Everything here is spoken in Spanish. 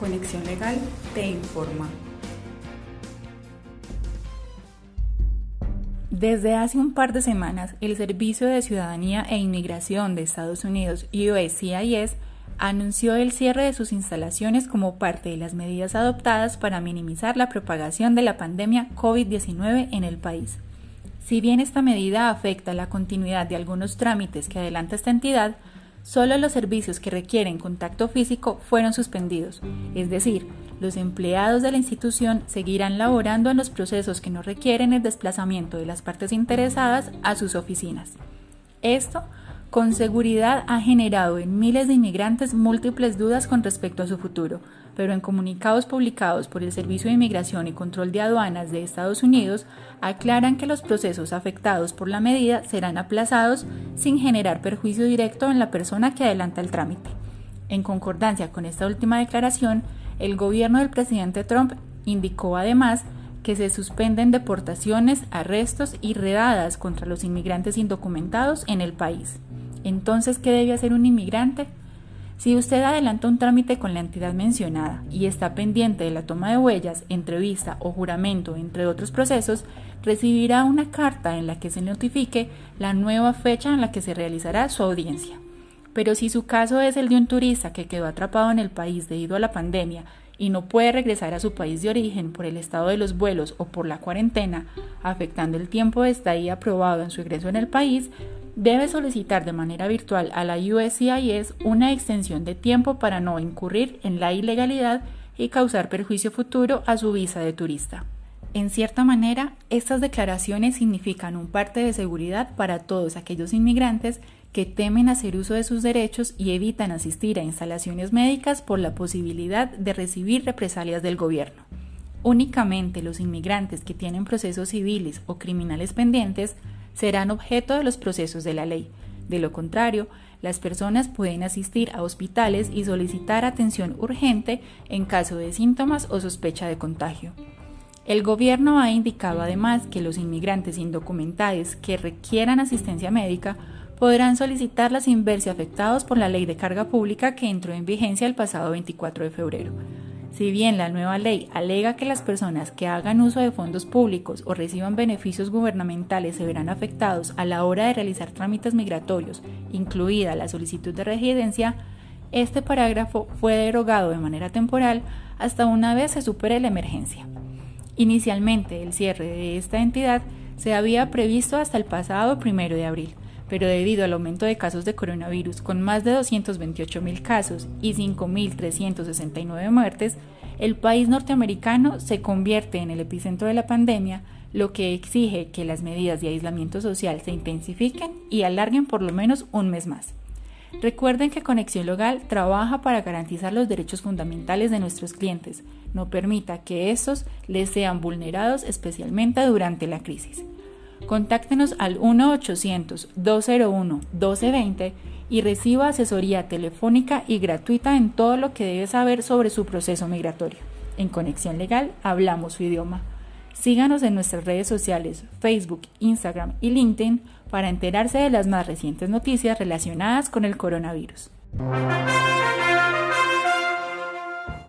Conexión Legal te informa. Desde hace un par de semanas, el Servicio de Ciudadanía e Inmigración de Estados Unidos, USCIS, anunció el cierre de sus instalaciones como parte de las medidas adoptadas para minimizar la propagación de la pandemia COVID-19 en el país. Si bien esta medida afecta la continuidad de algunos trámites que adelanta esta entidad, Solo los servicios que requieren contacto físico fueron suspendidos, es decir, los empleados de la institución seguirán laborando en los procesos que no requieren el desplazamiento de las partes interesadas a sus oficinas. Esto, con seguridad, ha generado en miles de inmigrantes múltiples dudas con respecto a su futuro, pero en comunicados publicados por el Servicio de Inmigración y Control de Aduanas de Estados Unidos aclaran que los procesos afectados por la medida serán aplazados sin generar perjuicio directo en la persona que adelanta el trámite. En concordancia con esta última declaración, el gobierno del presidente Trump indicó además que se suspenden deportaciones, arrestos y redadas contra los inmigrantes indocumentados en el país. Entonces, ¿qué debe hacer un inmigrante? Si usted adelanta un trámite con la entidad mencionada y está pendiente de la toma de huellas, entrevista o juramento, entre otros procesos, recibirá una carta en la que se notifique la nueva fecha en la que se realizará su audiencia. Pero si su caso es el de un turista que quedó atrapado en el país debido a la pandemia y no puede regresar a su país de origen por el estado de los vuelos o por la cuarentena, afectando el tiempo de estadía aprobado en su ingreso en el país, debe solicitar de manera virtual a la USCIS una extensión de tiempo para no incurrir en la ilegalidad y causar perjuicio futuro a su visa de turista. En cierta manera, estas declaraciones significan un parte de seguridad para todos aquellos inmigrantes que temen hacer uso de sus derechos y evitan asistir a instalaciones médicas por la posibilidad de recibir represalias del gobierno. Únicamente los inmigrantes que tienen procesos civiles o criminales pendientes serán objeto de los procesos de la ley. De lo contrario, las personas pueden asistir a hospitales y solicitar atención urgente en caso de síntomas o sospecha de contagio. El gobierno ha indicado además que los inmigrantes indocumentados que requieran asistencia médica podrán solicitarla sin verse afectados por la ley de carga pública que entró en vigencia el pasado 24 de febrero. Si bien la nueva ley alega que las personas que hagan uso de fondos públicos o reciban beneficios gubernamentales se verán afectados a la hora de realizar trámites migratorios, incluida la solicitud de residencia, este parágrafo fue derogado de manera temporal hasta una vez se supere la emergencia. Inicialmente, el cierre de esta entidad se había previsto hasta el pasado primero de abril, pero debido al aumento de casos de coronavirus con más de 228.000 casos y 5.369 muertes, el país norteamericano se convierte en el epicentro de la pandemia, lo que exige que las medidas de aislamiento social se intensifiquen y alarguen por lo menos un mes más. Recuerden que Conexión Local trabaja para garantizar los derechos fundamentales de nuestros clientes. No permita que estos les sean vulnerados especialmente durante la crisis. Contáctenos al 1-800-201-1220 y reciba asesoría telefónica y gratuita en todo lo que debe saber sobre su proceso migratorio. En Conexión Legal hablamos su idioma. Síganos en nuestras redes sociales, Facebook, Instagram y LinkedIn para enterarse de las más recientes noticias relacionadas con el coronavirus.